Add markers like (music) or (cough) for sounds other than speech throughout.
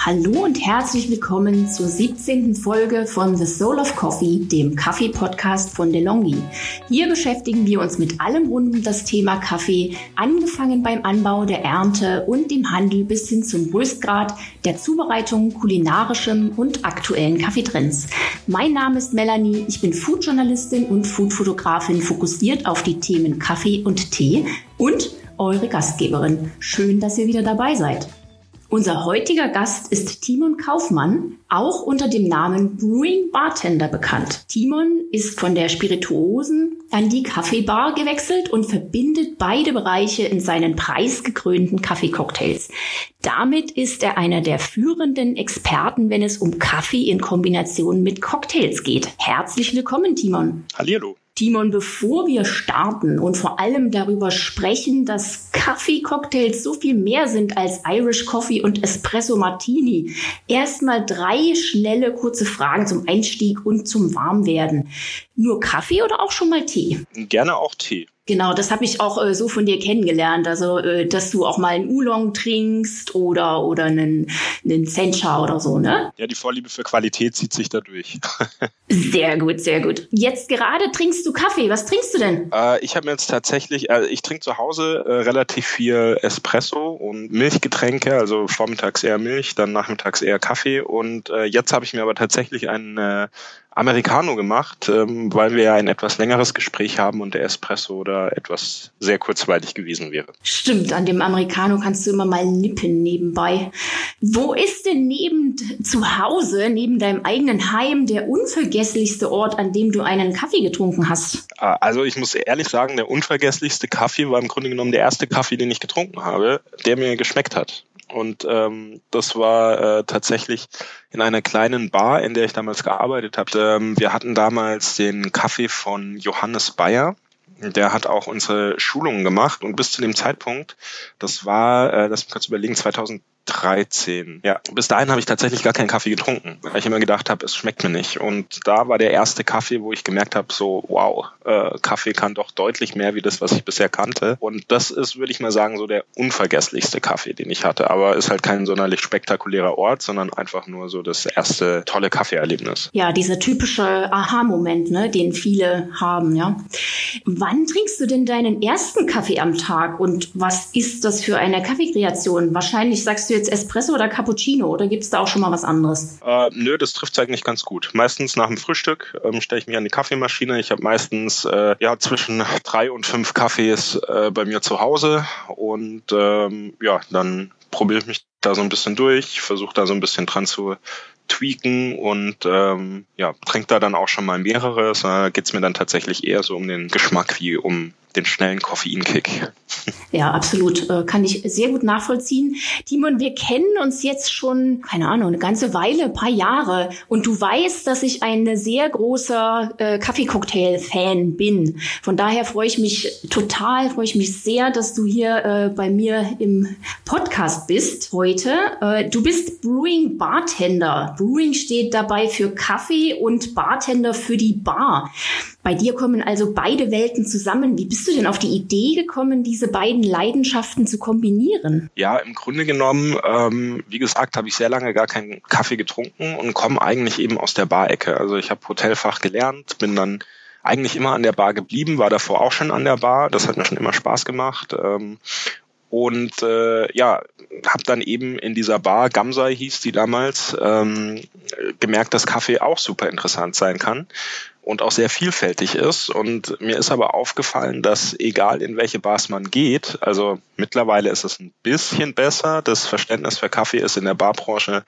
Hallo und herzlich willkommen zur 17. Folge von The Soul of Coffee, dem Kaffee-Podcast von DeLonghi. Hier beschäftigen wir uns mit allem rund um das Thema Kaffee, angefangen beim Anbau, der Ernte und dem Handel bis hin zum Röstgrad, der Zubereitung, kulinarischem und aktuellen Kaffeetrends. Mein Name ist Melanie, ich bin Foodjournalistin und Foodfotografin, fokussiert auf die Themen Kaffee und Tee und eure Gastgeberin. Schön, dass ihr wieder dabei seid. Unser heutiger Gast ist Timon Kaufmann, auch unter dem Namen Brewing Bartender bekannt. Timon ist von der Spirituosen an die Kaffeebar gewechselt und verbindet beide Bereiche in seinen preisgekrönten Kaffeecocktails. Damit ist er einer der führenden Experten, wenn es um Kaffee in Kombination mit Cocktails geht. Herzlich willkommen, Timon. Hallihallo. Timon, bevor wir starten und vor allem darüber sprechen, dass Kaffee-Cocktails so viel mehr sind als Irish Coffee und Espresso Martini, erstmal drei schnelle, kurze Fragen zum Einstieg und zum Warmwerden. Nur Kaffee oder auch schon mal Tee? Gerne auch Tee. Genau, das habe ich auch äh, so von dir kennengelernt. Also, äh, dass du auch mal einen Oolong trinkst oder, oder einen, einen Sencha oder so, ne? Ja, die Vorliebe für Qualität zieht sich dadurch. (laughs) sehr gut, sehr gut. Jetzt gerade trinkst du Kaffee. Was trinkst du denn? Äh, ich habe mir jetzt tatsächlich, äh, ich trinke zu Hause äh, relativ viel Espresso und Milchgetränke, also vormittags eher Milch, dann nachmittags eher Kaffee. Und äh, jetzt habe ich mir aber tatsächlich einen äh, Americano gemacht, ähm, weil wir ja ein etwas längeres Gespräch haben und der Espresso oder etwas sehr kurzweilig gewesen wäre. Stimmt, an dem Americano kannst du immer mal nippen nebenbei. Wo ist denn neben zu Hause, neben deinem eigenen Heim, der unvergesslichste Ort, an dem du einen Kaffee getrunken hast? Ah, also ich muss ehrlich sagen, der unvergesslichste Kaffee war im Grunde genommen der erste Kaffee, den ich getrunken habe, der mir geschmeckt hat. Und ähm, das war äh, tatsächlich in einer kleinen Bar, in der ich damals gearbeitet habe. Ähm, wir hatten damals den Kaffee von Johannes Bayer. Der hat auch unsere Schulungen gemacht und bis zu dem Zeitpunkt, das war, äh, das kurz überlegen, 2000 13. Ja, bis dahin habe ich tatsächlich gar keinen Kaffee getrunken, weil ich immer gedacht habe, es schmeckt mir nicht. Und da war der erste Kaffee, wo ich gemerkt habe, so wow, äh, Kaffee kann doch deutlich mehr wie das, was ich bisher kannte. Und das ist, würde ich mal sagen, so der unvergesslichste Kaffee, den ich hatte. Aber ist halt kein sonderlich spektakulärer Ort, sondern einfach nur so das erste tolle Kaffeeerlebnis. Ja, dieser typische Aha-Moment, ne, den viele haben, ja. Wann trinkst du denn deinen ersten Kaffee am Tag und was ist das für eine Kaffeekreation? Wahrscheinlich sagst du jetzt Espresso oder Cappuccino oder gibt es da auch schon mal was anderes? Äh, nö, das trifft es eigentlich ganz gut. Meistens nach dem Frühstück ähm, stelle ich mich an die Kaffeemaschine. Ich habe meistens äh, ja zwischen drei und fünf Kaffees äh, bei mir zu Hause und ähm, ja, dann probiere ich mich da so ein bisschen durch, versuche da so ein bisschen dran zu tweaken und ähm, ja, trinke da dann auch schon mal mehrere. Da geht es mir dann tatsächlich eher so um den Geschmack wie um den schnellen Koffeinkick. Ja, absolut. Äh, kann ich sehr gut nachvollziehen. Timon, wir kennen uns jetzt schon, keine Ahnung, eine ganze Weile, ein paar Jahre. Und du weißt, dass ich ein sehr großer äh, Kaffeecocktail-Fan bin. Von daher freue ich mich total, freue ich mich sehr, dass du hier äh, bei mir im Podcast bist heute. Du bist Brewing Bartender. Brewing steht dabei für Kaffee und Bartender für die Bar. Bei dir kommen also beide Welten zusammen. Wie bist du denn auf die Idee gekommen, diese beiden Leidenschaften zu kombinieren? Ja, im Grunde genommen, ähm, wie gesagt, habe ich sehr lange gar keinen Kaffee getrunken und komme eigentlich eben aus der Barecke. Also ich habe Hotelfach gelernt, bin dann eigentlich immer an der Bar geblieben, war davor auch schon an der Bar. Das hat mir schon immer Spaß gemacht. Ähm, und äh, ja, habe dann eben in dieser Bar, Gamsai hieß die damals, ähm, gemerkt, dass Kaffee auch super interessant sein kann und auch sehr vielfältig ist. Und mir ist aber aufgefallen, dass egal in welche Bars man geht, also mittlerweile ist es ein bisschen besser. Das Verständnis für Kaffee ist in der Barbranche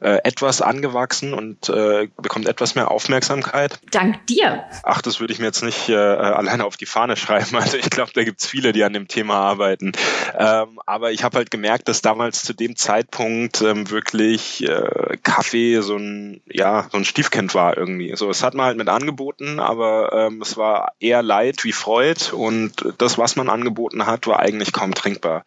äh, etwas angewachsen und äh, bekommt etwas mehr Aufmerksamkeit. Dank dir. Ach, das würde ich mir jetzt nicht äh, alleine auf die Fahne schreiben. (laughs) Also ich glaube, da gibt's viele, die an dem Thema arbeiten. Ähm, aber ich habe halt gemerkt, dass damals zu dem Zeitpunkt ähm, wirklich äh, Kaffee so ein, ja, so ein Stiefkind war irgendwie. So, es hat man halt mit angeboten, aber ähm, es war eher Leid wie Freud und das, was man angeboten hat, war eigentlich kaum trinkbar.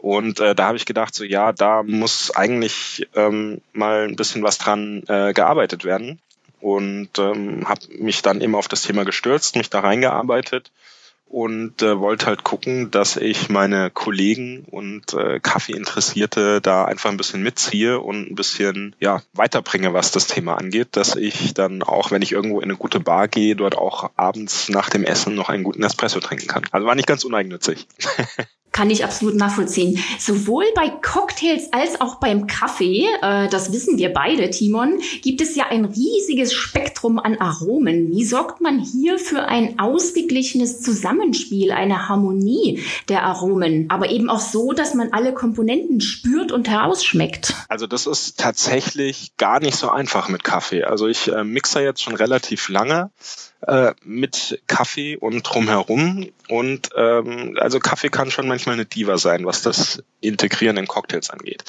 Und äh, da habe ich gedacht, so ja, da muss eigentlich ähm, mal ein bisschen was dran äh, gearbeitet werden. Und ähm, habe mich dann eben auf das Thema gestürzt, mich da reingearbeitet und äh, wollte halt gucken, dass ich meine Kollegen und äh, Kaffeeinteressierte da einfach ein bisschen mitziehe und ein bisschen ja weiterbringe, was das Thema angeht, dass ich dann auch, wenn ich irgendwo in eine gute Bar gehe, dort auch abends nach dem Essen noch einen guten Espresso trinken kann. Also war nicht ganz uneigennützig. (laughs) Kann ich absolut nachvollziehen. Sowohl bei Cocktails als auch beim Kaffee, äh, das wissen wir beide, Timon, gibt es ja ein riesiges Spektrum an Aromen. Wie sorgt man hier für ein ausgeglichenes Zusammenspiel, eine Harmonie der Aromen, aber eben auch so, dass man alle Komponenten spürt und herausschmeckt? Also das ist tatsächlich gar nicht so einfach mit Kaffee. Also ich äh, mixe jetzt schon relativ lange äh, mit Kaffee und drumherum. Und ähm, also Kaffee kann schon manchmal eine Diva sein, was das Integrieren in Cocktails angeht.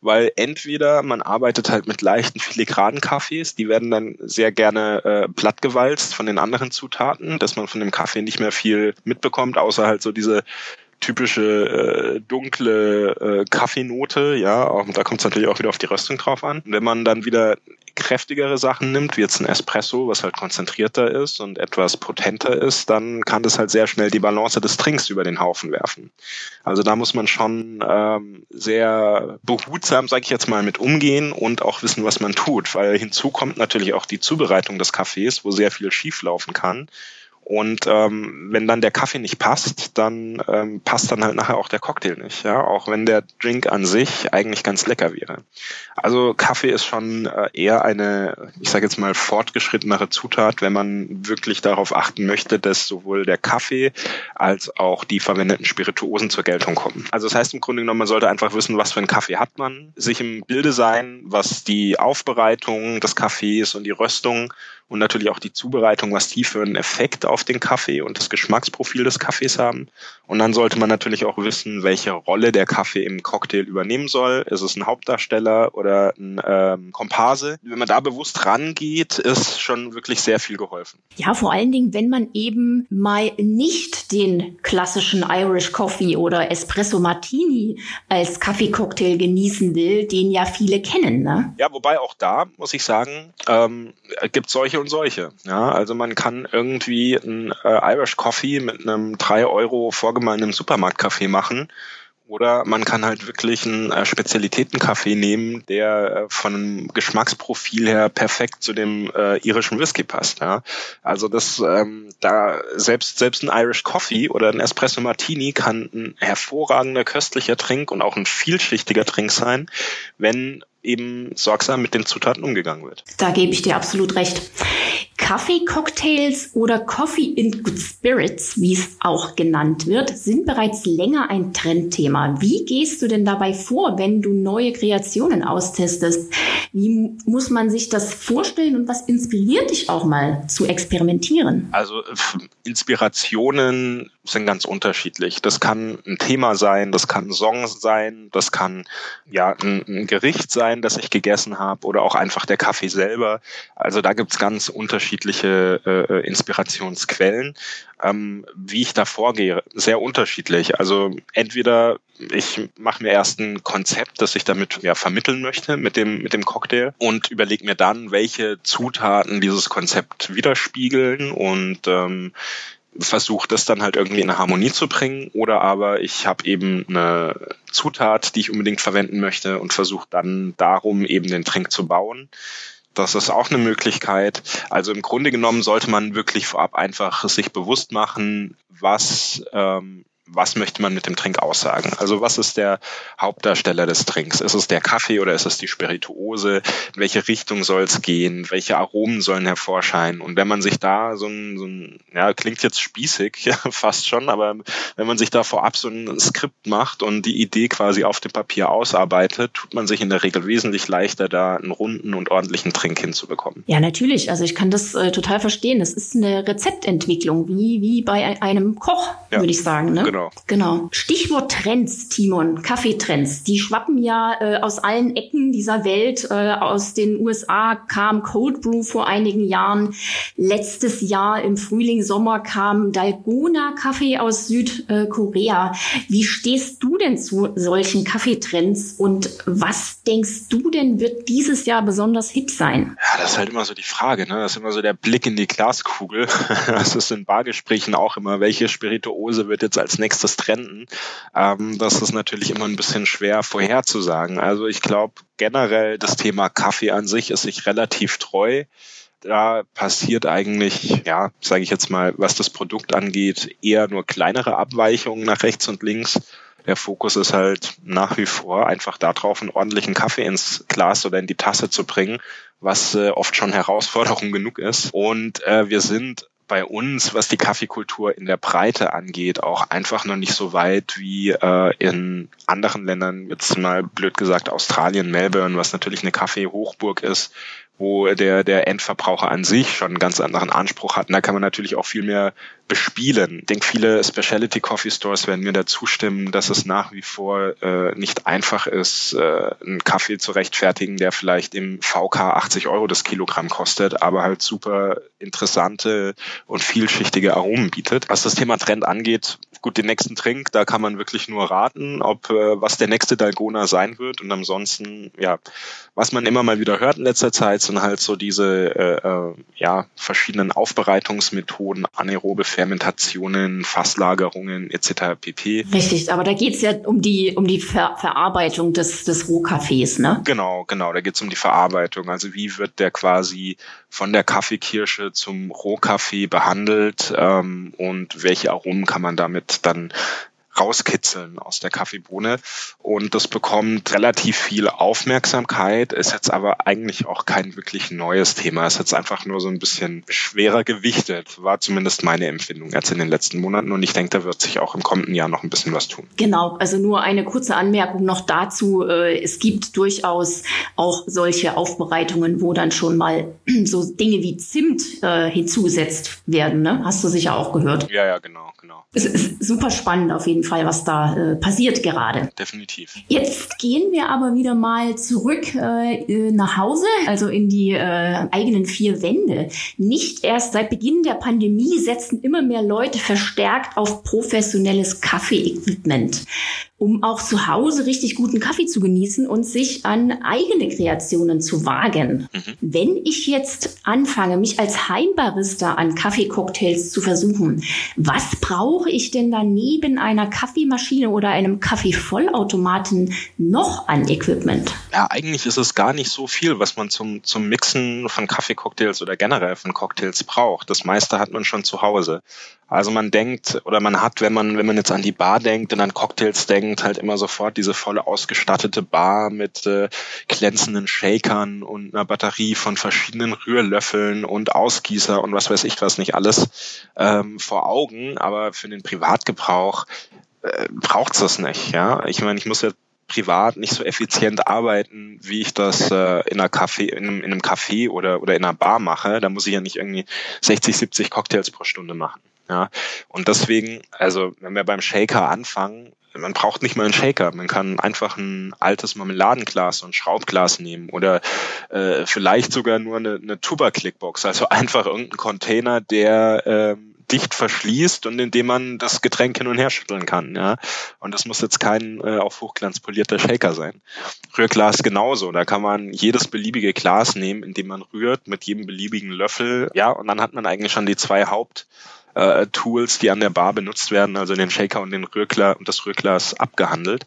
Weil entweder man arbeitet halt mit leichten filigranen Kaffees, die werden dann sehr gerne äh, plattgewalzt von den anderen Zutaten, dass man von dem Kaffee nicht mehr viel mitbekommt, außer halt so diese typische äh, dunkle äh, Kaffeenote, ja, auch, da kommt es natürlich auch wieder auf die Röstung drauf an. wenn man dann wieder kräftigere Sachen nimmt, wie jetzt ein Espresso, was halt konzentrierter ist und etwas potenter ist, dann kann das halt sehr schnell die Balance des Trinks über den Haufen werfen. Also da muss man schon ähm, sehr behutsam, sage ich jetzt mal, mit umgehen und auch wissen, was man tut, weil hinzu kommt natürlich auch die Zubereitung des Kaffees, wo sehr viel schieflaufen kann. Und ähm, wenn dann der Kaffee nicht passt, dann ähm, passt dann halt nachher auch der Cocktail nicht, ja, auch wenn der Drink an sich eigentlich ganz lecker wäre. Also Kaffee ist schon äh, eher eine, ich sage jetzt mal, fortgeschrittenere Zutat, wenn man wirklich darauf achten möchte, dass sowohl der Kaffee als auch die verwendeten Spirituosen zur Geltung kommen. Also das heißt im Grunde genommen, man sollte einfach wissen, was für einen Kaffee hat man, sich im Bilde sein, was die Aufbereitung des Kaffees und die Röstung und natürlich auch die Zubereitung, was die für einen Effekt auf den Kaffee und das Geschmacksprofil des Kaffees haben. Und dann sollte man natürlich auch wissen, welche Rolle der Kaffee im Cocktail übernehmen soll. Ist es ein Hauptdarsteller oder ein ähm, Komparse? Wenn man da bewusst rangeht, ist schon wirklich sehr viel geholfen. Ja, vor allen Dingen, wenn man eben mal nicht den klassischen Irish Coffee oder Espresso Martini als Kaffeecocktail genießen will, den ja viele kennen. Ne? Ja, wobei auch da muss ich sagen, ähm, gibt solche solche und solche. Ja, also man kann irgendwie ein äh, Irish Coffee mit einem drei Euro vorgemahlenen Supermarktkaffee machen. Oder man kann halt wirklich einen äh, Spezialitätenkaffee nehmen, der äh, von einem Geschmacksprofil her perfekt zu dem äh, irischen Whisky passt. Ja? Also das, ähm, da selbst selbst ein Irish Coffee oder ein Espresso Martini kann ein hervorragender köstlicher Trink und auch ein vielschichtiger Trink sein, wenn eben sorgsam mit den Zutaten umgegangen wird. Da gebe ich dir absolut recht. Kaffee-Cocktails oder Coffee in Good Spirits, wie es auch genannt wird, sind bereits länger ein Trendthema. Wie gehst du denn dabei vor, wenn du neue Kreationen austestest? Wie muss man sich das vorstellen und was inspiriert dich auch mal zu experimentieren? Also Inspirationen sind ganz unterschiedlich. Das kann ein Thema sein, das kann ein Song sein, das kann ja ein, ein Gericht sein, das ich gegessen habe oder auch einfach der Kaffee selber. Also da gibt's ganz unterschiedliche äh, Inspirationsquellen. Ähm, wie ich da vorgehe, sehr unterschiedlich. Also entweder ich mache mir erst ein Konzept, das ich damit ja vermitteln möchte mit dem mit dem Cocktail und überlege mir dann, welche Zutaten dieses Konzept widerspiegeln und ähm, versuche das dann halt irgendwie in eine Harmonie zu bringen oder aber ich habe eben eine Zutat, die ich unbedingt verwenden möchte und versuche dann darum eben den Trink zu bauen. Das ist auch eine Möglichkeit. Also im Grunde genommen sollte man wirklich vorab einfach sich bewusst machen, was ähm, was möchte man mit dem Trink aussagen? Also was ist der Hauptdarsteller des Trinks? Ist es der Kaffee oder ist es die Spirituose? In welche Richtung soll es gehen? Welche Aromen sollen hervorscheinen? Und wenn man sich da so ein, so ein ja, klingt jetzt spießig, (laughs) ja, fast schon, aber wenn man sich da vorab so ein Skript macht und die Idee quasi auf dem Papier ausarbeitet, tut man sich in der Regel wesentlich leichter, da einen runden und ordentlichen Trink hinzubekommen. Ja, natürlich. Also ich kann das äh, total verstehen. Das ist eine Rezeptentwicklung, wie, wie bei einem Koch, ja, würde ich sagen. Ne? Genau genau. Genau. Stichwort Trends, Timon, Kaffeetrends. Die schwappen ja äh, aus allen Ecken dieser Welt. Äh, aus den USA kam Cold Brew vor einigen Jahren. Letztes Jahr im Frühling, Sommer kam Dalgona Kaffee aus Südkorea. Wie stehst du denn zu solchen Kaffeetrends und was denkst du denn wird dieses Jahr besonders hip sein? Ja, das ist halt immer so die Frage. Ne? Das ist immer so der Blick in die Glaskugel. (laughs) Das ist in Bargesprächen auch immer, welche Spirituose wird jetzt als nächstes trenden? Ähm, das ist natürlich immer ein bisschen schwer vorherzusagen. Also ich glaube generell das Thema Kaffee an sich ist sich relativ treu da passiert eigentlich, ja, sage ich jetzt mal, was das Produkt angeht, eher nur kleinere Abweichungen nach rechts und links. Der Fokus ist halt nach wie vor einfach darauf, einen ordentlichen Kaffee ins Glas oder in die Tasse zu bringen, was äh, oft schon Herausforderung genug ist. Und äh, wir sind bei uns, was die Kaffeekultur in der Breite angeht, auch einfach noch nicht so weit wie äh, in anderen Ländern, jetzt mal blöd gesagt Australien, Melbourne, was natürlich eine Kaffeehochburg ist, wo der, der Endverbraucher an sich schon einen ganz anderen Anspruch hat. Und da kann man natürlich auch viel mehr bespielen. Ich denke, viele Specialty Coffee Stores werden mir da zustimmen, dass es nach wie vor äh, nicht einfach ist, äh, einen Kaffee zu rechtfertigen, der vielleicht im VK 80 Euro das Kilogramm kostet, aber halt super interessante und vielschichtige Aromen bietet. Was das Thema Trend angeht, gut, den nächsten Trink, da kann man wirklich nur raten, ob äh, was der nächste Dalgona sein wird. Und ansonsten, ja, was man immer mal wieder hört in letzter Zeit, sind halt so diese äh, äh, ja, verschiedenen Aufbereitungsmethoden, anaerobe Fermentationen, Fasslagerungen etc. pp. Richtig, aber da geht's ja um die, um die Ver Verarbeitung des, des Rohkaffees, ne? Genau, genau, da geht's um die Verarbeitung. Also wie wird der quasi von der Kaffeekirsche zum Rohkaffee behandelt ähm, und welche Aromen kann man damit dann rauskitzeln aus der Kaffeebohne. Und das bekommt relativ viel Aufmerksamkeit, ist jetzt aber eigentlich auch kein wirklich neues Thema. Ist jetzt einfach nur so ein bisschen schwerer gewichtet, war zumindest meine Empfindung jetzt in den letzten Monaten. Und ich denke, da wird sich auch im kommenden Jahr noch ein bisschen was tun. Genau, also nur eine kurze Anmerkung noch dazu. Äh, es gibt durchaus auch solche Aufbereitungen, wo dann schon mal (clears throat) so Dinge wie Zimt äh, hinzugesetzt werden. Ne? Hast du sicher auch gehört. Ja, ja, genau, genau. Es ist super spannend auf jeden Fall, was da äh, passiert gerade. Definitiv. Jetzt gehen wir aber wieder mal zurück äh, äh, nach Hause, also in die äh, eigenen vier Wände. Nicht erst seit Beginn der Pandemie setzen immer mehr Leute verstärkt auf professionelles Kaffee-Equipment um auch zu Hause richtig guten Kaffee zu genießen und sich an eigene Kreationen zu wagen. Mhm. Wenn ich jetzt anfange, mich als Heimbarista an Kaffeecocktails zu versuchen, was brauche ich denn da neben einer Kaffeemaschine oder einem Kaffeevollautomaten noch an Equipment? Ja, eigentlich ist es gar nicht so viel, was man zum, zum Mixen von Kaffeecocktails oder generell von Cocktails braucht. Das meiste hat man schon zu Hause. Also man denkt oder man hat, wenn man, wenn man jetzt an die Bar denkt und an Cocktails denkt, halt immer sofort diese volle ausgestattete Bar mit äh, glänzenden Shakern und einer Batterie von verschiedenen Rührlöffeln und Ausgießer und was weiß ich was nicht alles ähm, vor Augen. Aber für den Privatgebrauch äh, braucht's das nicht. Ja, ich meine, ich muss ja privat nicht so effizient arbeiten, wie ich das äh, in, einer Café, in, einem, in einem Café oder, oder in einer Bar mache. Da muss ich ja nicht irgendwie 60, 70 Cocktails pro Stunde machen. Ja, und deswegen, also wenn wir beim Shaker anfangen, man braucht nicht mal einen Shaker. Man kann einfach ein altes Marmeladenglas und Schraubglas nehmen oder äh, vielleicht sogar nur eine, eine Tuba-Clickbox, also einfach irgendein Container, der ähm, dicht verschließt und in dem man das Getränk hin und her schütteln kann. Ja? Und das muss jetzt kein äh, auf Hochglanz polierter Shaker sein. Rührglas genauso. Da kann man jedes beliebige Glas nehmen, in dem man rührt, mit jedem beliebigen Löffel. Ja, und dann hat man eigentlich schon die zwei Haupt äh, Tools, die an der Bar benutzt werden, also den Shaker und den Rührglas und das Rührglas abgehandelt.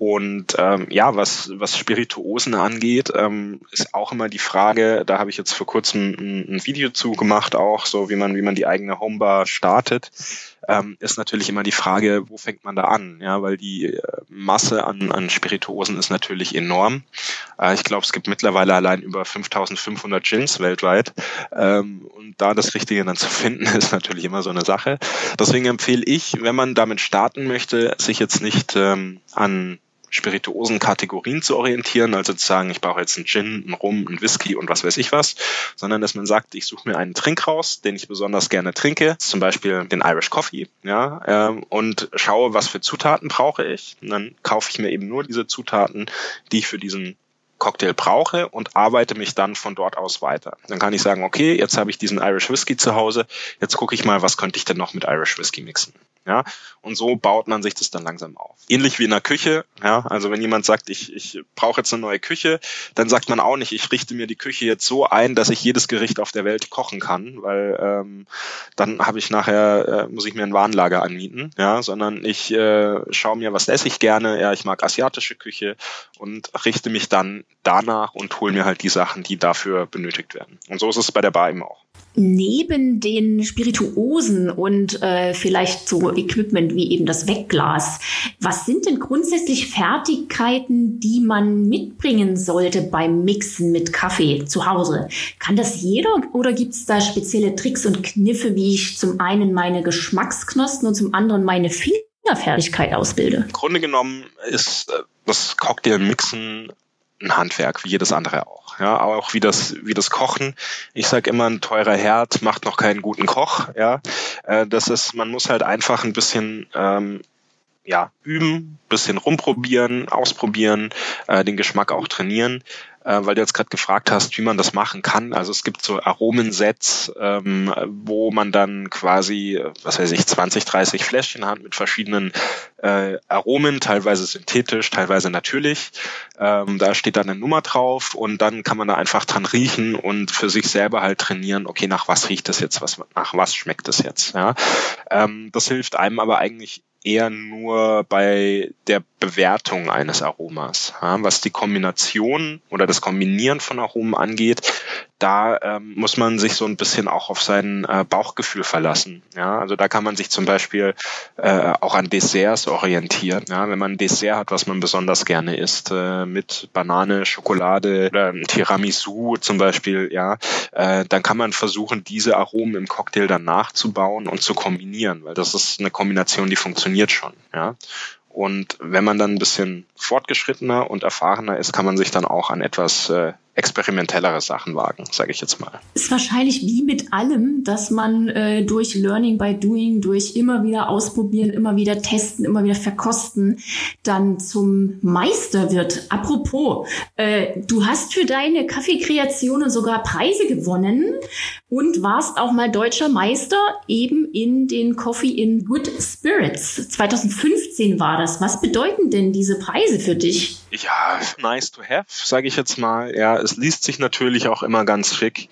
Und ähm, ja, was, was Spirituosen angeht, ähm, ist auch immer die Frage, da habe ich jetzt vor kurzem ein, ein Video zu gemacht, auch so wie man, wie man die eigene Homebar startet, ähm, ist natürlich immer die Frage, wo fängt man da an? Ja, weil die äh, Masse an, an Spirituosen ist natürlich enorm. Äh, ich glaube, es gibt mittlerweile allein über 5500 Gins weltweit. Ähm, und da das Richtige dann zu finden, (laughs) ist natürlich immer so eine Sache. Deswegen empfehle ich, wenn man damit starten möchte, sich jetzt nicht ähm, an Spirituosen-Kategorien zu orientieren, also zu sagen, ich brauche jetzt einen Gin, einen Rum, einen Whisky und was weiß ich was, sondern dass man sagt, ich suche mir einen Trink raus, den ich besonders gerne trinke, zum Beispiel den Irish Coffee, ja, ähm, und schaue, was für Zutaten brauche ich. Und dann kaufe ich mir eben nur diese Zutaten, die ich für diesen Cocktail brauche und arbeite mich dann von dort aus weiter. Dann kann ich sagen, okay, jetzt habe ich diesen Irish Whisky zu Hause, jetzt gucke ich mal, was könnte ich denn noch mit Irish Whisky mixen. Ja, und so baut man sich das dann langsam auf. Ähnlich wie in der Küche, ja, also wenn jemand sagt, ich, ich brauche jetzt eine neue Küche, dann sagt man auch nicht, ich richte mir die Küche jetzt so ein, dass ich jedes Gericht auf der Welt kochen kann, weil ähm, dann habe ich nachher, äh, muss ich mir ein Warenlager anmieten, ja, sondern ich äh, schaue mir, was esse ich gerne, ja, ich mag asiatische Küche und richte mich dann danach und hole mir halt die Sachen, die dafür benötigt werden. Und so ist es bei der Bar eben auch neben den Spirituosen und äh, vielleicht so Equipment wie eben das Wegglas, was sind denn grundsätzlich Fertigkeiten, die man mitbringen sollte beim Mixen mit Kaffee zu Hause? Kann das jeder oder gibt es da spezielle Tricks und Kniffe, wie ich zum einen meine Geschmacksknospen und zum anderen meine Fingerfertigkeit ausbilde? Im Grunde genommen ist äh, das Cocktailmixen ein Handwerk, wie jedes andere auch. Ja, auch wie das, wie das Kochen. Ich sage immer, ein teurer Herd macht noch keinen guten Koch. Ja, äh, das ist, man muss halt einfach ein bisschen ähm, ja, üben, bisschen rumprobieren, ausprobieren, äh, den Geschmack auch trainieren äh, weil du jetzt gerade gefragt hast, wie man das machen kann. Also es gibt so Aromensets, ähm, wo man dann quasi, was weiß ich, 20, 30 Fläschchen hat mit verschiedenen äh, Aromen, teilweise synthetisch, teilweise natürlich. Ähm, da steht dann eine Nummer drauf und dann kann man da einfach dran riechen und für sich selber halt trainieren, okay, nach was riecht das jetzt, was, nach was schmeckt das jetzt. Ja? Ähm, das hilft einem aber eigentlich eher nur bei der Bewertung eines Aromas. Was die Kombination oder das Kombinieren von Aromen angeht, da ähm, muss man sich so ein bisschen auch auf sein äh, Bauchgefühl verlassen. Ja, also da kann man sich zum Beispiel äh, auch an Desserts orientieren. Ja, wenn man ein Dessert hat, was man besonders gerne isst, äh, mit Banane, Schokolade oder Tiramisu zum Beispiel, ja, äh, dann kann man versuchen, diese Aromen im Cocktail dann nachzubauen und zu kombinieren, weil das ist eine Kombination, die funktioniert schon. Ja, und wenn man dann ein bisschen fortgeschrittener und erfahrener ist, kann man sich dann auch an etwas äh, experimentellere Sachen wagen, sage ich jetzt mal. Ist wahrscheinlich wie mit allem, dass man äh, durch Learning by Doing, durch immer wieder ausprobieren, immer wieder testen, immer wieder verkosten, dann zum Meister wird. Apropos, äh, du hast für deine Kaffeekreationen sogar Preise gewonnen und warst auch mal deutscher Meister eben in den Coffee in Good Spirits. 2015 war das. Was bedeuten denn diese Preise für dich? Ja, nice to have, sage ich jetzt mal. Ja, es liest sich natürlich auch immer ganz schick,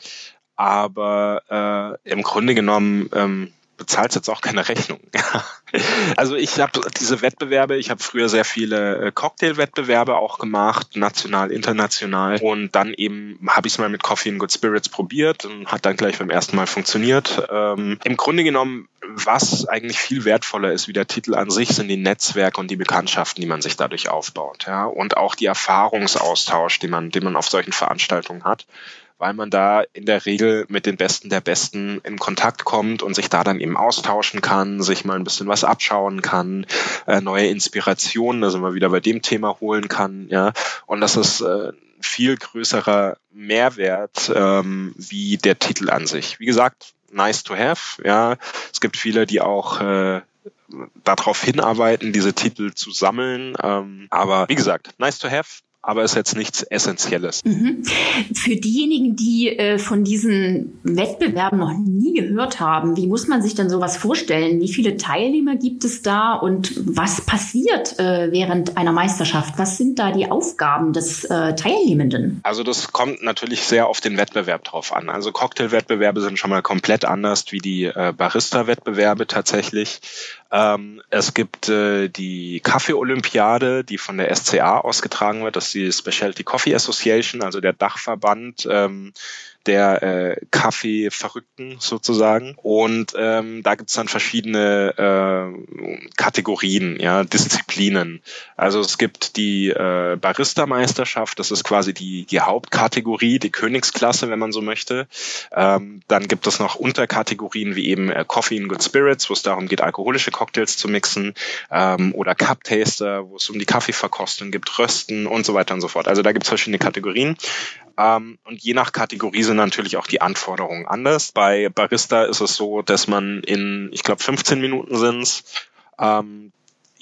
aber äh, im Grunde genommen ähm, bezahlt jetzt auch keine Rechnung. (laughs) also ich habe diese Wettbewerbe, ich habe früher sehr viele äh, Cocktail-Wettbewerbe auch gemacht, national, international. Und dann eben habe ich es mal mit Coffee and Good Spirits probiert und hat dann gleich beim ersten Mal funktioniert. Ähm, Im Grunde genommen, was eigentlich viel wertvoller ist wie der Titel an sich, sind die Netzwerke und die Bekanntschaften, die man sich dadurch aufbaut. Ja? Und auch die Erfahrungsaustausch, den man, den man auf solchen Veranstaltungen hat weil man da in der Regel mit den Besten der Besten in Kontakt kommt und sich da dann eben austauschen kann, sich mal ein bisschen was abschauen kann, äh, neue Inspirationen, sind wir wieder bei dem Thema holen kann, ja. Und das ist äh, viel größerer Mehrwert ähm, wie der Titel an sich. Wie gesagt, nice to have, ja. Es gibt viele, die auch äh, darauf hinarbeiten, diese Titel zu sammeln. Ähm, aber wie gesagt, nice to have, aber ist jetzt nichts Essentielles. Mhm. Für diejenigen, die äh, von diesen Wettbewerben noch nie gehört haben, wie muss man sich denn sowas vorstellen? Wie viele Teilnehmer gibt es da und was passiert äh, während einer Meisterschaft? Was sind da die Aufgaben des äh, Teilnehmenden? Also das kommt natürlich sehr auf den Wettbewerb drauf an. Also Cocktailwettbewerbe sind schon mal komplett anders wie die äh, Barista-Wettbewerbe tatsächlich. Ähm, es gibt äh, die Kaffee-Olympiade, die von der SCA ausgetragen wird. Das ist die Specialty Coffee Association, also der Dachverband ähm, der äh, Kaffee-Verrückten sozusagen. Und ähm, da gibt's dann verschiedene äh, Kategorien, ja, Disziplinen. Also es gibt die äh, Barista-Meisterschaft, das ist quasi die, die Hauptkategorie, die Königsklasse, wenn man so möchte. Ähm, dann gibt es noch Unterkategorien wie eben äh, Coffee and Good Spirits, wo es darum geht, alkoholische Cocktails zu mixen, ähm, oder Cup Taster, wo es um die Kaffeeverkostung gibt, Rösten und so weiter und so fort. Also da gibt es verschiedene Kategorien. Ähm, und je nach Kategorie sind natürlich auch die Anforderungen anders. Bei Barista ist es so, dass man in, ich glaube, 15 Minuten sind's, ähm,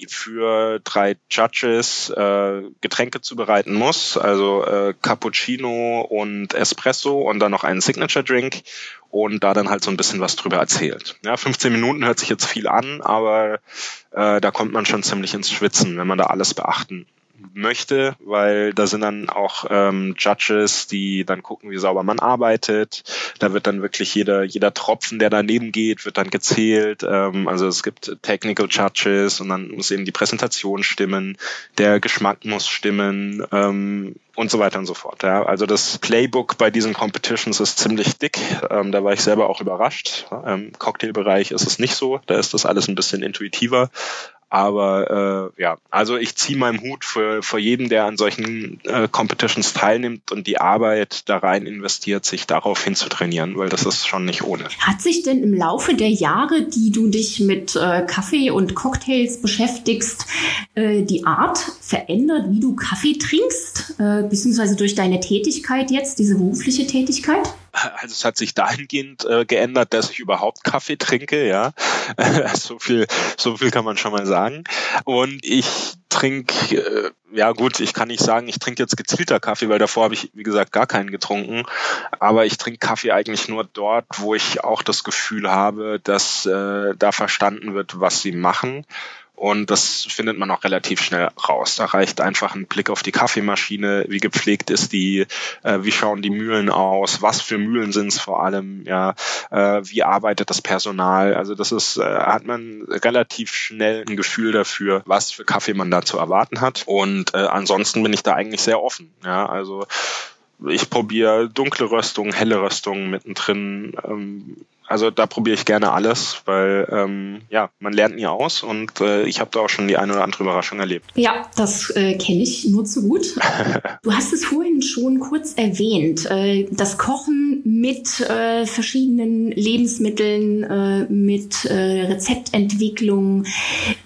für drei Judges äh, Getränke zubereiten muss, also äh, Cappuccino und Espresso und dann noch einen Signature Drink und da dann halt so ein bisschen was drüber erzählt. Ja, 15 Minuten hört sich jetzt viel an, aber äh, da kommt man schon ziemlich ins Schwitzen, wenn man da alles beachten möchte, weil da sind dann auch ähm, Judges, die dann gucken, wie sauber man arbeitet. Da wird dann wirklich jeder, jeder Tropfen, der daneben geht, wird dann gezählt. Ähm, also es gibt Technical Judges und dann muss eben die Präsentation stimmen, der Geschmack muss stimmen ähm, und so weiter und so fort. Ja. Also das Playbook bei diesen Competitions ist ziemlich dick. Ähm, da war ich selber auch überrascht. Im Cocktailbereich ist es nicht so. Da ist das alles ein bisschen intuitiver. Aber äh, ja, also ich ziehe meinen Hut für, für jeden, der an solchen äh, Competitions teilnimmt und die Arbeit da rein investiert, sich darauf hinzutrainieren, weil das ist schon nicht ohne. Hat sich denn im Laufe der Jahre, die du dich mit äh, Kaffee und Cocktails beschäftigst, äh, die Art verändert, wie du Kaffee trinkst, äh, beziehungsweise durch deine Tätigkeit jetzt, diese berufliche Tätigkeit? (laughs) also es hat sich dahingehend äh, geändert, dass ich überhaupt Kaffee trinke, ja. (laughs) so viel, so viel kann man schon mal sagen. Und ich trinke, äh, ja gut, ich kann nicht sagen, ich trinke jetzt gezielter Kaffee, weil davor habe ich, wie gesagt, gar keinen getrunken. Aber ich trinke Kaffee eigentlich nur dort, wo ich auch das Gefühl habe, dass äh, da verstanden wird, was sie machen und das findet man auch relativ schnell raus. Da reicht einfach ein Blick auf die Kaffeemaschine, wie gepflegt ist die, äh, wie schauen die Mühlen aus, was für Mühlen sind es vor allem, ja, äh, wie arbeitet das Personal. Also das ist, äh, hat man relativ schnell ein Gefühl dafür, was für Kaffee man da zu erwarten hat. Und äh, ansonsten bin ich da eigentlich sehr offen. Ja, also ich probiere dunkle Röstungen, helle Röstungen mittendrin. Ähm, also da probiere ich gerne alles, weil ähm, ja, man lernt nie aus und äh, ich habe da auch schon die eine oder andere Überraschung erlebt. Ja, das äh, kenne ich nur zu gut. (laughs) du hast es vorhin schon kurz erwähnt, äh, das Kochen mit äh, verschiedenen Lebensmitteln, äh, mit äh, Rezeptentwicklung.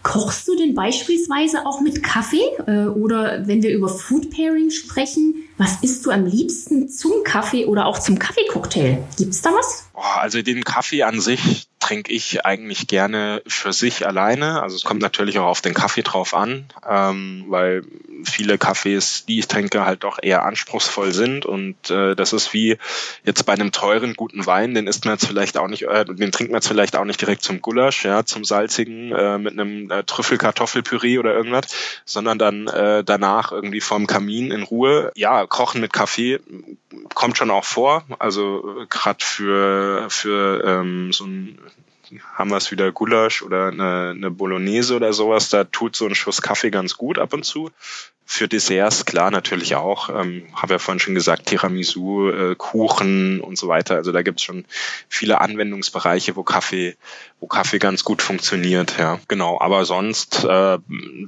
Kochst du denn beispielsweise auch mit Kaffee? Äh, oder wenn wir über Food Pairing sprechen, was isst du am liebsten zum Kaffee oder auch zum Kaffeecocktail? Gibt's da was? Also den Kaffee an sich trinke ich eigentlich gerne für sich alleine. Also es kommt natürlich auch auf den Kaffee drauf an, ähm, weil viele Kaffees, die ich trinke, halt doch eher anspruchsvoll sind. Und äh, das ist wie jetzt bei einem teuren, guten Wein, den isst man jetzt vielleicht auch nicht, äh, den trinkt man jetzt vielleicht auch nicht direkt zum Gulasch, ja, zum salzigen äh, mit einem äh, Trüffelkartoffelpüree oder irgendwas, sondern dann äh, danach irgendwie vorm Kamin in Ruhe. Ja, kochen mit Kaffee kommt schon auch vor. Also gerade für für ähm, so ein haben wir es wieder Gulasch oder eine, eine Bolognese oder sowas, da tut so ein Schuss Kaffee ganz gut ab und zu. Für Desserts, klar, natürlich auch. Ähm, habe ja vorhin schon gesagt, Tiramisu, äh, Kuchen und so weiter. Also da gibt es schon viele Anwendungsbereiche, wo Kaffee, wo Kaffee ganz gut funktioniert, ja. Genau. Aber sonst äh,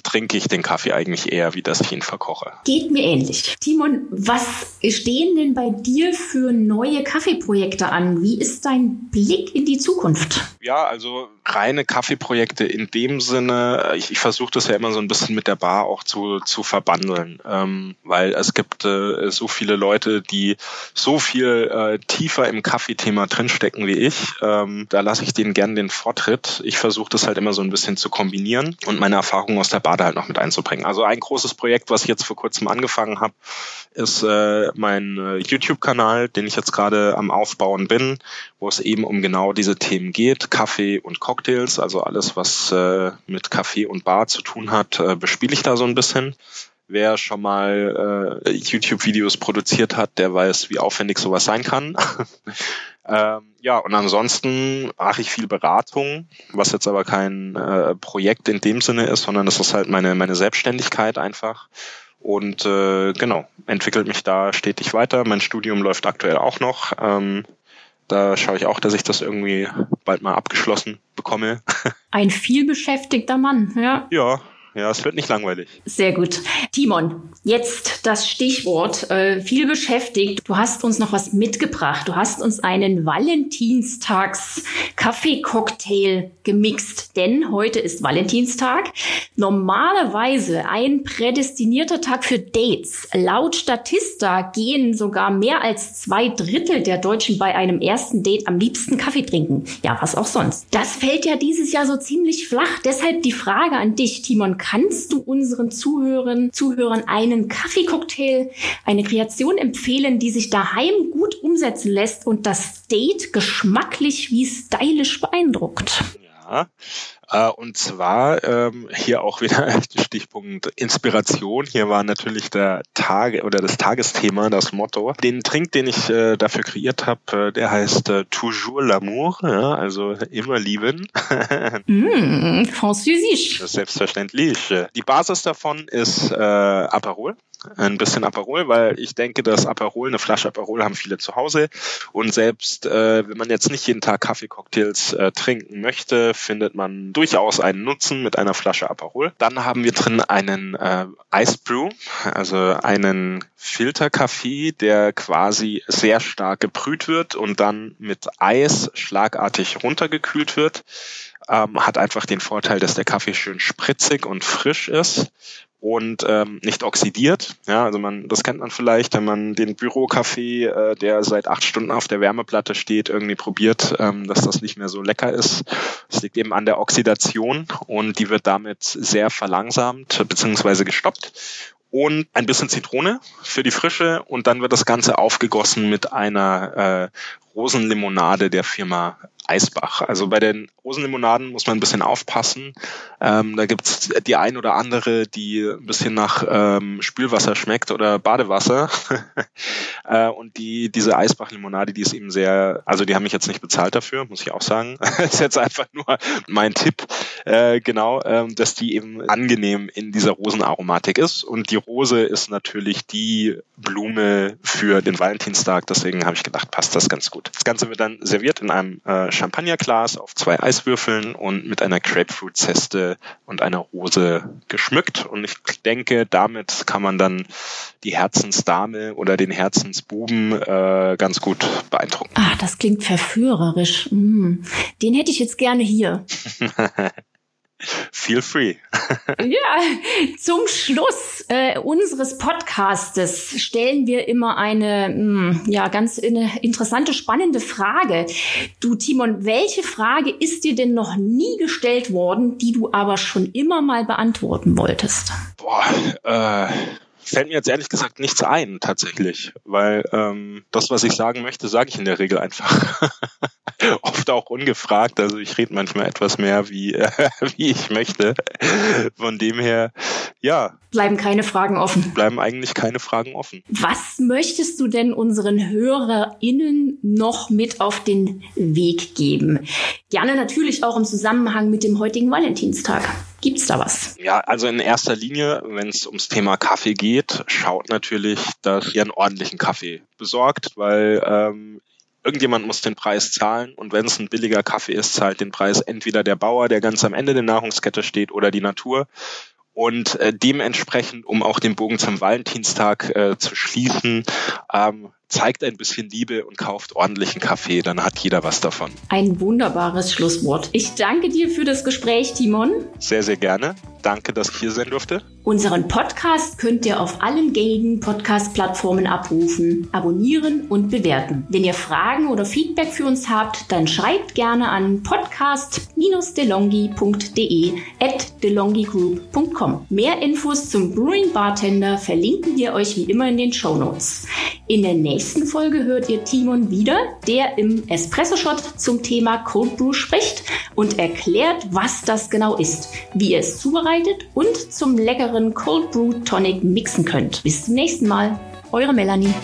trinke ich den Kaffee eigentlich eher, wie dass ich ihn verkoche. Geht mir ähnlich. Timon, was stehen denn bei dir für neue Kaffeeprojekte an? Wie ist dein Blick in die Zukunft? Ja, also reine Kaffeeprojekte in dem Sinne, ich, ich versuche das ja immer so ein bisschen mit der Bar auch zu, zu verbandeln, ähm, weil es gibt äh, so viele Leute, die so viel äh, tiefer im Kaffeethema drinstecken wie ich. Ähm, da lasse ich denen gern den Vortritt. Ich versuche das halt immer so ein bisschen zu kombinieren und meine Erfahrungen aus der Bar da halt noch mit einzubringen. Also ein großes Projekt, was ich jetzt vor kurzem angefangen habe, ist äh, mein äh, YouTube-Kanal, den ich jetzt gerade am Aufbauen bin, wo es eben um genau diese Themen geht, Kaffee und Cocktails, also alles, was äh, mit Kaffee und Bar zu tun hat, äh, bespiele ich da so ein bisschen. Wer schon mal äh, YouTube-Videos produziert hat, der weiß, wie aufwendig sowas sein kann. (laughs) ähm, ja, und ansonsten mache ich viel Beratung, was jetzt aber kein äh, Projekt in dem Sinne ist, sondern das ist halt meine, meine Selbstständigkeit einfach Und äh, genau, entwickelt mich da stetig weiter. Mein Studium läuft aktuell auch noch. Ähm, da schaue ich auch, dass ich das irgendwie bald mal abgeschlossen bekomme. (laughs) Ein vielbeschäftigter Mann, ja. Ja, ja, es wird nicht langweilig. Sehr gut. Timon, jetzt das Stichwort. Äh, viel beschäftigt. Du hast uns noch was mitgebracht. Du hast uns einen Valentinstags-Kaffee-Cocktail gemixt. Denn heute ist Valentinstag. Normalerweise ein prädestinierter Tag für Dates. Laut Statista gehen sogar mehr als zwei Drittel der Deutschen bei einem ersten Date am liebsten Kaffee trinken. Ja, was auch sonst. Das fällt ja dieses Jahr so ziemlich flach. Deshalb die Frage an dich, Timon kannst du unseren Zuhörern, Zuhörern einen Kaffeecocktail, eine Kreation empfehlen, die sich daheim gut umsetzen lässt und das Date geschmacklich wie stylisch beeindruckt? Äh, und zwar ähm, hier auch wieder (laughs) Stichpunkt Inspiration. Hier war natürlich der Tage oder das Tagesthema, das Motto. Den Trink, den ich äh, dafür kreiert habe, äh, der heißt Toujours l'amour, ja, also immer lieben. (laughs) mm, Französisch. Selbstverständlich. Die Basis davon ist Aperol ein bisschen Aperol, weil ich denke, dass Aperol, eine Flasche Aperol haben viele zu Hause und selbst äh, wenn man jetzt nicht jeden Tag Kaffeecocktails äh, trinken möchte, findet man durchaus einen Nutzen mit einer Flasche Aperol. Dann haben wir drin einen äh, Ice Brew, also einen Filterkaffee, der quasi sehr stark gebrüht wird und dann mit Eis schlagartig runtergekühlt wird. Ähm, hat einfach den Vorteil, dass der Kaffee schön spritzig und frisch ist und ähm, nicht oxidiert. Ja, also man, das kennt man vielleicht, wenn man den Bürokaffee, äh, der seit acht Stunden auf der Wärmeplatte steht, irgendwie probiert, ähm, dass das nicht mehr so lecker ist. Das liegt eben an der Oxidation und die wird damit sehr verlangsamt bzw. gestoppt und ein bisschen Zitrone für die Frische und dann wird das Ganze aufgegossen mit einer äh, Rosenlimonade der Firma Eisbach. Also bei den Rosenlimonaden muss man ein bisschen aufpassen. Ähm, da gibt's die ein oder andere, die ein bisschen nach ähm, Spülwasser schmeckt oder Badewasser. (laughs) äh, und die diese Eisbach-Limonade, die ist eben sehr, also die haben mich jetzt nicht bezahlt dafür, muss ich auch sagen. (laughs) ist jetzt einfach nur mein Tipp, äh, genau, ähm, dass die eben angenehm in dieser Rosenaromatik ist. Und die Rose ist natürlich die Blume für den Valentinstag. Deswegen habe ich gedacht, passt das ganz gut. Das Ganze wird dann serviert in einem äh, Champagnerglas auf zwei Eiswürfeln und mit einer Grapefruit-Zeste und einer Rose geschmückt. Und ich denke, damit kann man dann die Herzensdame oder den Herzensbuben äh, ganz gut beeindrucken. Ah, das klingt verführerisch. Mm. Den hätte ich jetzt gerne hier. (laughs) Feel free. ja, zum Schluss äh, unseres Podcastes stellen wir immer eine mh, hm, ja ganz interessante, spannende Frage. Du Timon, welche Frage ist dir denn noch nie gestellt worden, die du aber schon immer mal beantworten wolltest? Boah, äh fällt mir jetzt ehrlich gesagt nichts ein, tatsächlich, weil ähm, das, was ich sagen möchte, sage ich in der Regel einfach. (laughs) Oft auch ungefragt, also ich rede manchmal etwas mehr, wie, äh, (laughs) wie ich möchte. Von dem her, ja. Bleiben keine Fragen offen. Bleiben eigentlich keine Fragen offen. Was möchtest du denn unseren HörerInnen noch mit auf den Weg geben? Gerne natürlich auch im Zusammenhang mit dem heutigen Valentinstag. Gibt's da was? Ja, also in erster Linie, wenn es ums Thema Kaffee geht, schaut natürlich, dass ihr einen ordentlichen Kaffee besorgt, weil ähm, irgendjemand muss den Preis zahlen und wenn es ein billiger Kaffee ist, zahlt den Preis entweder der Bauer, der ganz am Ende der Nahrungskette steht, oder die Natur. Und äh, dementsprechend, um auch den Bogen zum Valentinstag äh, zu schließen, ähm, zeigt ein bisschen Liebe und kauft ordentlichen Kaffee, dann hat jeder was davon. Ein wunderbares Schlusswort. Ich danke dir für das Gespräch, Timon. Sehr, sehr gerne. Danke, dass ich hier sein durfte. Unseren Podcast könnt ihr auf allen gängigen Podcast-Plattformen abrufen, abonnieren und bewerten. Wenn ihr Fragen oder Feedback für uns habt, dann schreibt gerne an podcast-delongi.de at delongigroup.com. Mehr Infos zum Brewing Bartender verlinken wir euch wie immer in den Show Notes. In der nächsten Folge hört ihr Timon wieder, der im Espresso Shot zum Thema Cold Brew spricht und erklärt, was das genau ist, wie ihr es zubereitet und zum leckeren Cold Brew Tonic mixen könnt. Bis zum nächsten Mal. Eure Melanie.